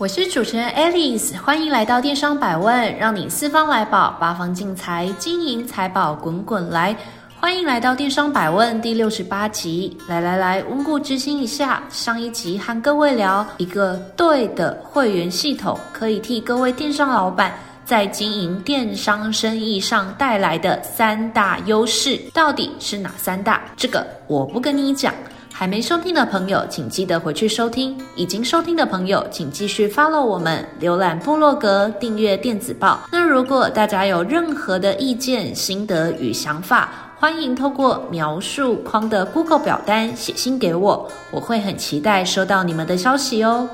我是主持人 Alice，欢迎来到电商百问，让你四方来宝，八方进财，金银财宝滚滚来。欢迎来到电商百问第六十八集，来来来，温故知新一下。上一集和各位聊一个对的会员系统，可以替各位电商老板在经营电商生意上带来的三大优势，到底是哪三大？这个我不跟你讲。还没收听的朋友，请记得回去收听；已经收听的朋友，请继续 follow 我们，浏览部落格，订阅电子报。那如果大家有任何的意见、心得与想法，欢迎透过描述框的 Google 表单写信给我，我会很期待收到你们的消息哦。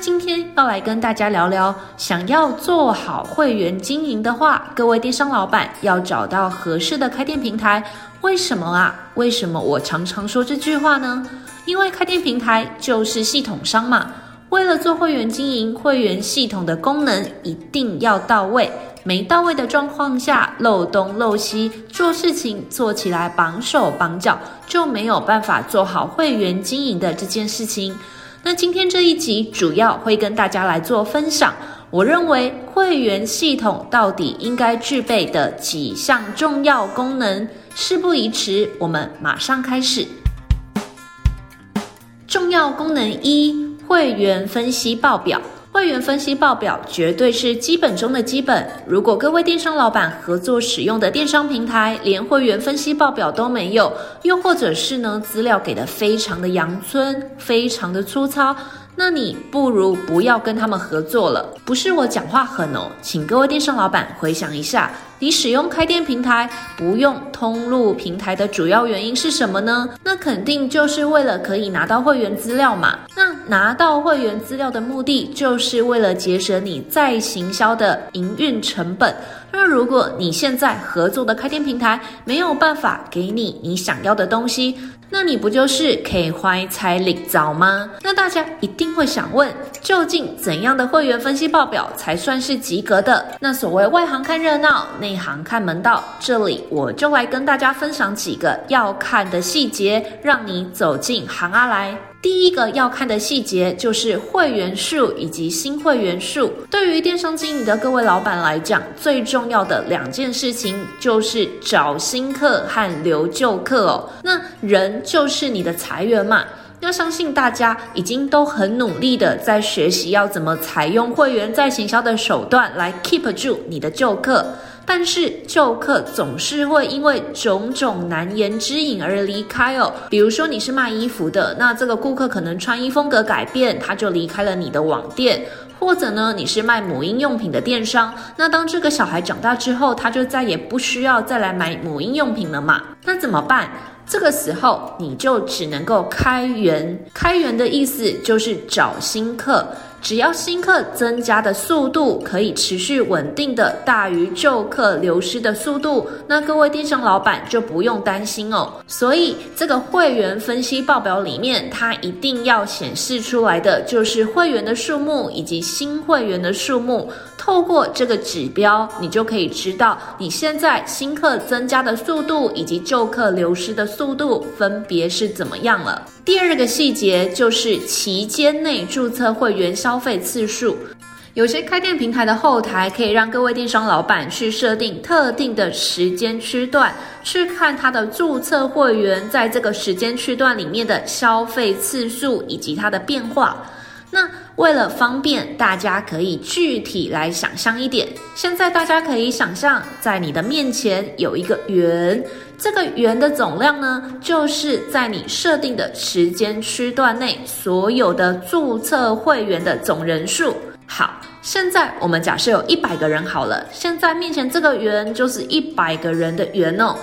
今天要来跟大家聊聊，想要做好会员经营的话，各位电商老板要找到合适的开店平台。为什么啊？为什么我常常说这句话呢？因为开店平台就是系统商嘛。为了做会员经营，会员系统的功能一定要到位。没到位的状况下，漏东漏西，做事情做起来绑手绑脚，就没有办法做好会员经营的这件事情。那今天这一集主要会跟大家来做分享。我认为会员系统到底应该具备的几项重要功能。事不宜迟，我们马上开始。重要功能一：会员分析报表。会员分析报表绝对是基本中的基本。如果各位电商老板合作使用的电商平台连会员分析报表都没有，又或者是呢，资料给的非常的阳春，非常的粗糙。那你不如不要跟他们合作了。不是我讲话狠哦，请各位电商老板回想一下，你使用开店平台不用通路平台的主要原因是什么呢？那肯定就是为了可以拿到会员资料嘛。那拿到会员资料的目的，就是为了节省你再行销的营运成本。那如果你现在合作的开店平台没有办法给你你想要的东西，那你不就是可以怀才领早吗？那大家一定会想问，究竟怎样的会员分析报表才算是及格的？那所谓外行看热闹，内行看门道，这里我就来跟大家分享几个要看的细节，让你走进行啊来。第一个要看的细节就是会员数以及新会员数。对于电商经营的各位老板来讲，最重要的两件事情就是找新客和留旧客哦。那人就是你的财源嘛。要相信大家已经都很努力的在学习要怎么采用会员在行销的手段来 keep 住你的旧客。但是旧客总是会因为种种难言之隐而离开哦。比如说你是卖衣服的，那这个顾客可能穿衣风格改变，他就离开了你的网店；或者呢，你是卖母婴用品的电商，那当这个小孩长大之后，他就再也不需要再来买母婴用品了嘛？那怎么办？这个时候你就只能够开源。开源的意思就是找新客。只要新客增加的速度可以持续稳定的大于旧客流失的速度，那各位电商老板就不用担心哦。所以这个会员分析报表里面，它一定要显示出来的就是会员的数目以及新会员的数目。透过这个指标，你就可以知道你现在新客增加的速度以及旧客流失的速度分别是怎么样了。第二个细节就是期间内注册会员消费次数。有些开店平台的后台可以让各位电商老板去设定特定的时间区段，去看他的注册会员在这个时间区段里面的消费次数以及它的变化。那为了方便大家可以具体来想象一点，现在大家可以想象，在你的面前有一个圆，这个圆的总量呢，就是在你设定的时间区段内所有的注册会员的总人数。好，现在我们假设有一百个人好了，现在面前这个圆就是一百个人的圆哦。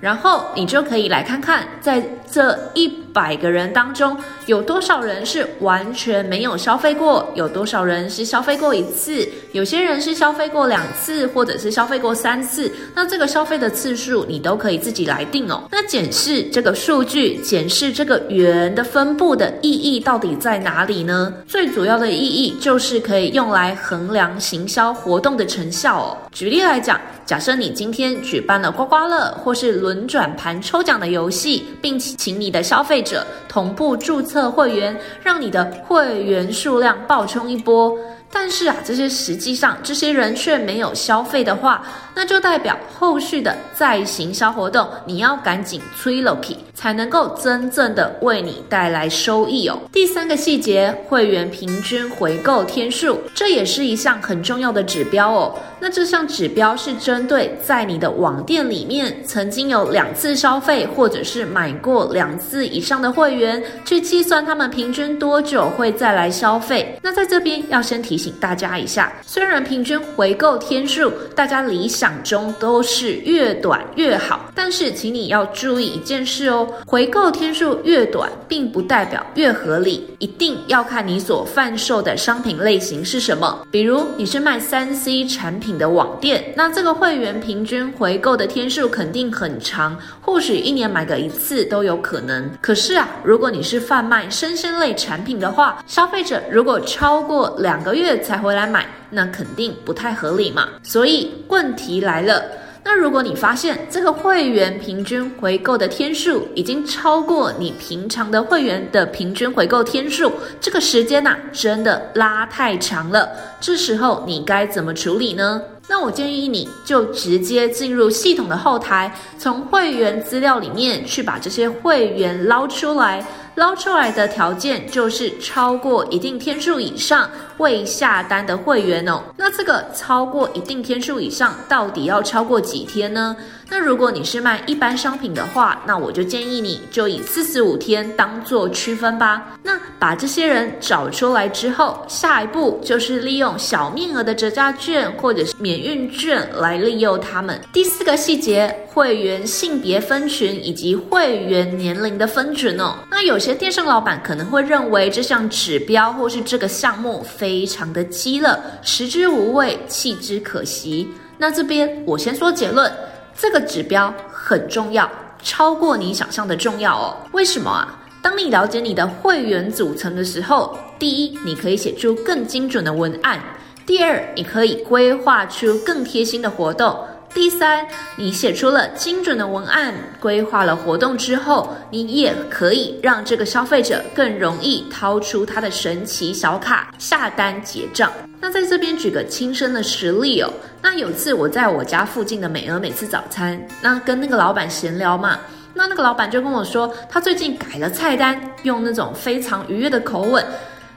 然后你就可以来看看，在这一百个人当中，有多少人是完全没有消费过？有多少人是消费过一次？有些人是消费过两次，或者是消费过三次。那这个消费的次数，你都可以自己来定哦。那检视这个数据，检视这个圆的分布的意义到底在哪里呢？最主要的意义就是可以用来衡量行销活动的成效哦。举例来讲。假设你今天举办了刮刮乐或是轮转盘抽奖的游戏，并且请你的消费者同步注册会员，让你的会员数量暴冲一波。但是啊，这些实际上这些人却没有消费的话，那就代表后续的再行销活动你要赶紧催落去，才能够真正的为你带来收益哦。第三个细节，会员平均回购天数，这也是一项很重要的指标哦。那这项指标是针对在你的网店里面曾经有两次消费，或者是买过两次以上的会员，去计算他们平均多久会再来消费。那在这边要先提提醒大家一下，虽然平均回购天数大家理想中都是越短越好，但是请你要注意一件事哦，回购天数越短，并不代表越合理，一定要看你所贩售的商品类型是什么。比如你是卖三 C 产品的网店，那这个会员平均回购的天数肯定很长，或许一年买个一次都有可能。可是啊，如果你是贩卖生鲜类产品的话，消费者如果超过两个月月才回来买，那肯定不太合理嘛。所以问题来了。那如果你发现这个会员平均回购的天数已经超过你平常的会员的平均回购天数，这个时间呐，真的拉太长了，这时候你该怎么处理呢？那我建议你就直接进入系统的后台，从会员资料里面去把这些会员捞出来。捞出来的条件就是超过一定天数以上未下单的会员哦。那这个超过一定天数以上，到底要超过几天呢？那如果你是卖一般商品的话，那我就建议你就以四十五天当做区分吧。那把这些人找出来之后，下一步就是利用小面额的折价券或者是免运券来利诱他们。第四个细节，会员性别分群以及会员年龄的分群哦。那有些电商老板可能会认为这项指标或是这个项目非常的鸡肋，食之无味，弃之可惜。那这边我先说结论。这个指标很重要，超过你想象的重要哦。为什么啊？当你了解你的会员组成的时候，第一，你可以写出更精准的文案；第二，你可以规划出更贴心的活动。第三，你写出了精准的文案，规划了活动之后，你也可以让这个消费者更容易掏出他的神奇小卡下单结账。那在这边举个亲身的实例哦，那有次我在我家附近的美而美吃早餐，那跟那个老板闲聊嘛，那那个老板就跟我说，他最近改了菜单，用那种非常愉悦的口吻。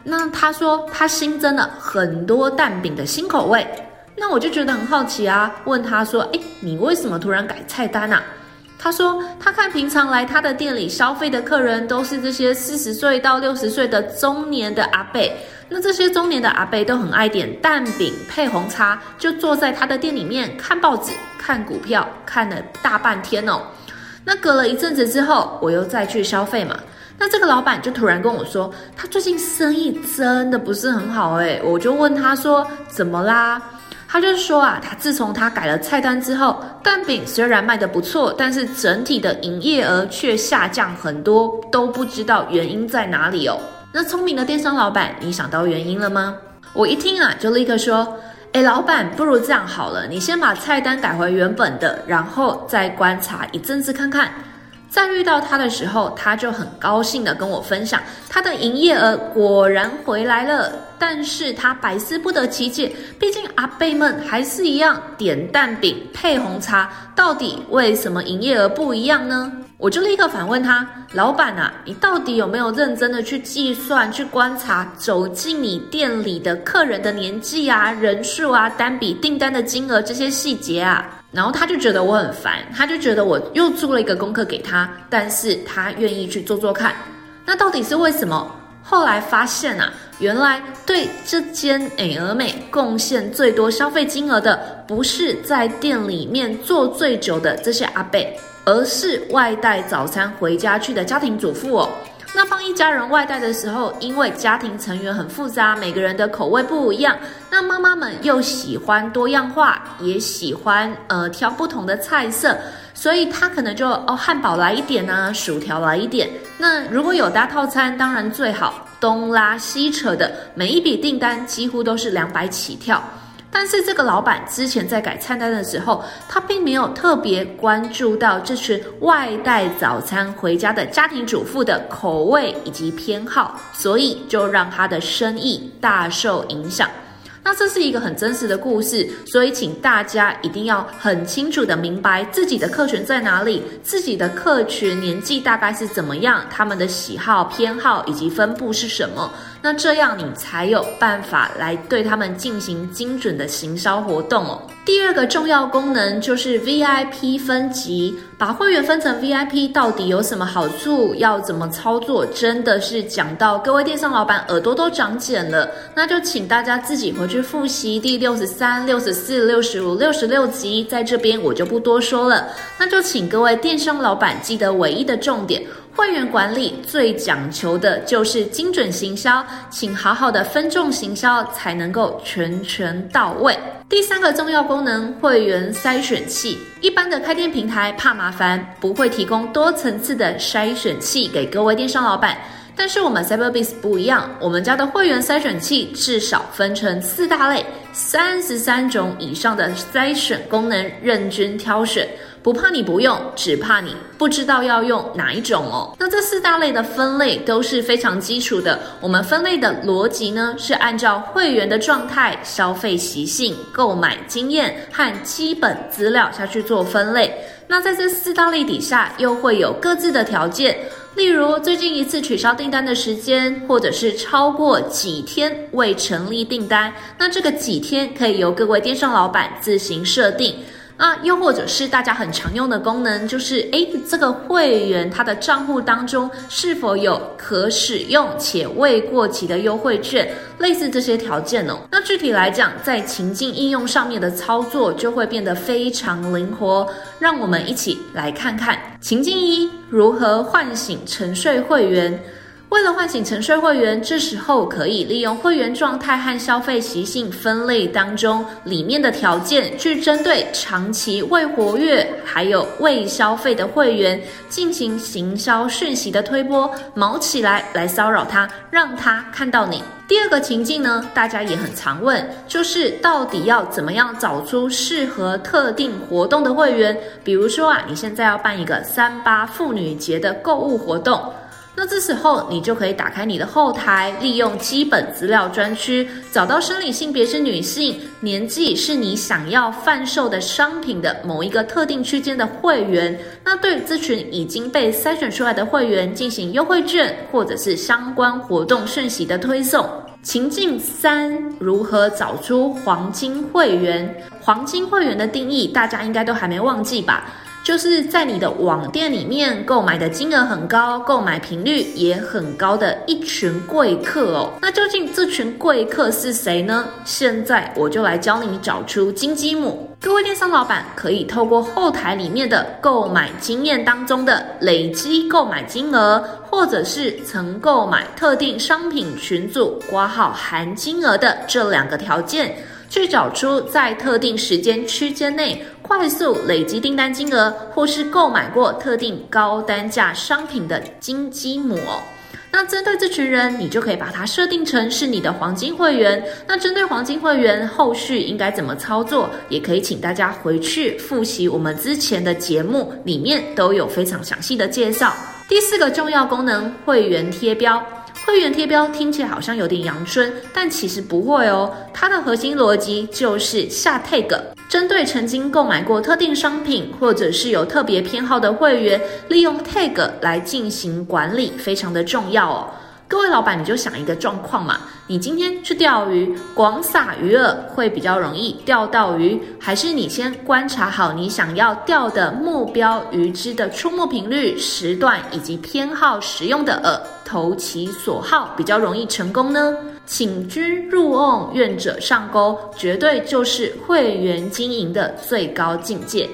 那他说他新增了很多蛋饼的新口味。那我就觉得很好奇啊，问他说：“诶，你为什么突然改菜单啊？”他说：“他看平常来他的店里消费的客人都是这些四十岁到六十岁的中年的阿伯，那这些中年的阿伯都很爱点蛋饼配红茶，就坐在他的店里面看报纸、看股票，看了大半天哦。那隔了一阵子之后，我又再去消费嘛，那这个老板就突然跟我说，他最近生意真的不是很好诶，我就问他说：“怎么啦？”他就是说啊，他自从他改了菜单之后，蛋饼虽然卖得不错，但是整体的营业额却下降很多，都不知道原因在哪里哦。那聪明的电商老板，你想到原因了吗？我一听啊，就立刻说，诶，老板，不如这样好了，你先把菜单改回原本的，然后再观察一阵子看看。在遇到他的时候，他就很高兴的跟我分享，他的营业额果然回来了。但是他百思不得其解，毕竟阿伯们还是一样点蛋饼配红茶，到底为什么营业额不一样呢？我就立刻反问他：“老板啊，你到底有没有认真的去计算、去观察走进你店里的客人的年纪啊、人数啊、单笔订单的金额这些细节啊？”然后他就觉得我很烦，他就觉得我又做了一个功课给他，但是他愿意去做做看。那到底是为什么？后来发现啊，原来对这间美而美贡献最多消费金额的，不是在店里面做最久的这些阿伯，而是外带早餐回家去的家庭主妇哦。那放一家人外带的时候，因为家庭成员很复杂，每个人的口味不一样，那妈妈们又喜欢多样化，也喜欢呃挑不同的菜色，所以他可能就哦汉堡来一点啊，薯条来一点。那如果有搭套餐，当然最好，东拉西扯的，每一笔订单几乎都是两百起跳。但是这个老板之前在改菜单的时候，他并没有特别关注到这群外带早餐回家的家庭主妇的口味以及偏好，所以就让他的生意大受影响。那这是一个很真实的故事，所以请大家一定要很清楚的明白自己的客群在哪里，自己的客群年纪大概是怎么样，他们的喜好偏好以及分布是什么。那这样你才有办法来对他们进行精准的行销活动哦。第二个重要功能就是 VIP 分级，把会员分成 VIP 到底有什么好处？要怎么操作？真的是讲到各位电商老板耳朵都长茧了。那就请大家自己回去复习第六十三、六十四、六十五、六十六集，在这边我就不多说了。那就请各位电商老板记得唯一的重点。会员管理最讲求的就是精准行销，请好好的分众行销，才能够全权到位。第三个重要功能，会员筛选器。一般的开店平台怕麻烦，不会提供多层次的筛选器给各位电商老板。但是我们 Cyberbiz 不一样，我们家的会员筛选器至少分成四大类，三十三种以上的筛选功能，任君挑选。不怕你不用，只怕你不知道要用哪一种哦。那这四大类的分类都是非常基础的。我们分类的逻辑呢，是按照会员的状态、消费习性、购买经验和基本资料下去做分类。那在这四大类底下，又会有各自的条件，例如最近一次取消订单的时间，或者是超过几天未成立订单。那这个几天可以由各位电商老板自行设定。那，又或者是大家很常用的功能，就是诶，这个会员他的账户当中是否有可使用且未过期的优惠券，类似这些条件哦。那具体来讲，在情境应用上面的操作就会变得非常灵活。让我们一起来看看情境一，如何唤醒沉睡会员。为了唤醒沉睡会员，这时候可以利用会员状态和消费习性分类当中里面的条件，去针对长期未活跃还有未消费的会员进行行销讯息的推播，毛起来来骚扰他，让他看到你。第二个情境呢，大家也很常问，就是到底要怎么样找出适合特定活动的会员？比如说啊，你现在要办一个三八妇女节的购物活动。那这时候，你就可以打开你的后台，利用基本资料专区，找到生理性别是女性、年纪是你想要贩售的商品的某一个特定区间的会员。那对这群已经被筛选出来的会员进行优惠券或者是相关活动讯息的推送。情境三，如何找出黄金会员？黄金会员的定义，大家应该都还没忘记吧？就是在你的网店里面购买的金额很高、购买频率也很高的一群贵客哦。那究竟这群贵客是谁呢？现在我就来教你找出金鸡母。各位电商老板可以透过后台里面的购买经验当中的累积购买金额，或者是曾购买特定商品群组挂号含金额的这两个条件。去找出在特定时间区间内快速累积订单金额，或是购买过特定高单价商品的金鸡母。那针对这群人，你就可以把它设定成是你的黄金会员。那针对黄金会员，后续应该怎么操作，也可以请大家回去复习我们之前的节目，里面都有非常详细的介绍。第四个重要功能，会员贴标。会员贴标听起来好像有点阳春，但其实不会哦。它的核心逻辑就是下 tag，针对曾经购买过特定商品或者是有特别偏好的会员，利用 tag 来进行管理，非常的重要哦。各位老板，你就想一个状况嘛，你今天去钓鱼，广撒鱼饵会比较容易钓到鱼，还是你先观察好你想要钓的目标鱼只的出没频率、时段以及偏好使用的饵，投其所好比较容易成功呢？请君入瓮，愿者上钩，绝对就是会员经营的最高境界。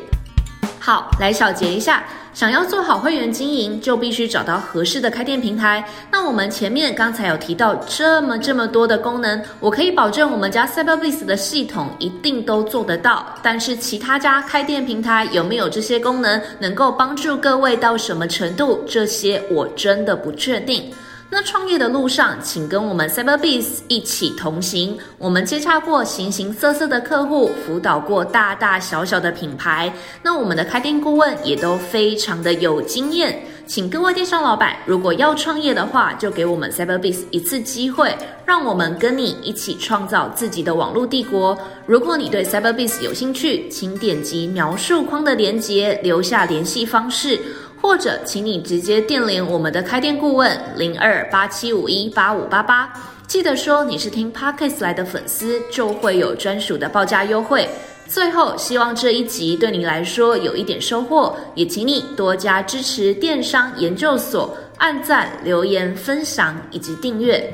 好，来小结一下。想要做好会员经营，就必须找到合适的开店平台。那我们前面刚才有提到这么这么多的功能，我可以保证我们家 Cyberbiz 的系统一定都做得到。但是其他家开店平台有没有这些功能，能够帮助各位到什么程度？这些我真的不确定。那创业的路上，请跟我们 Cyberbis 一起同行。我们接洽过形形色色的客户，辅导过大大小小的品牌。那我们的开店顾问也都非常的有经验。请各位电商老板，如果要创业的话，就给我们 Cyberbis 一次机会，让我们跟你一起创造自己的网络帝国。如果你对 Cyberbis 有兴趣，请点击描述框的链接，留下联系方式。或者，请你直接电联我们的开店顾问零二八七五一八五八八，记得说你是听 Podcast 来的粉丝，就会有专属的报价优惠。最后，希望这一集对你来说有一点收获，也请你多加支持电商研究所，按赞、留言、分享以及订阅。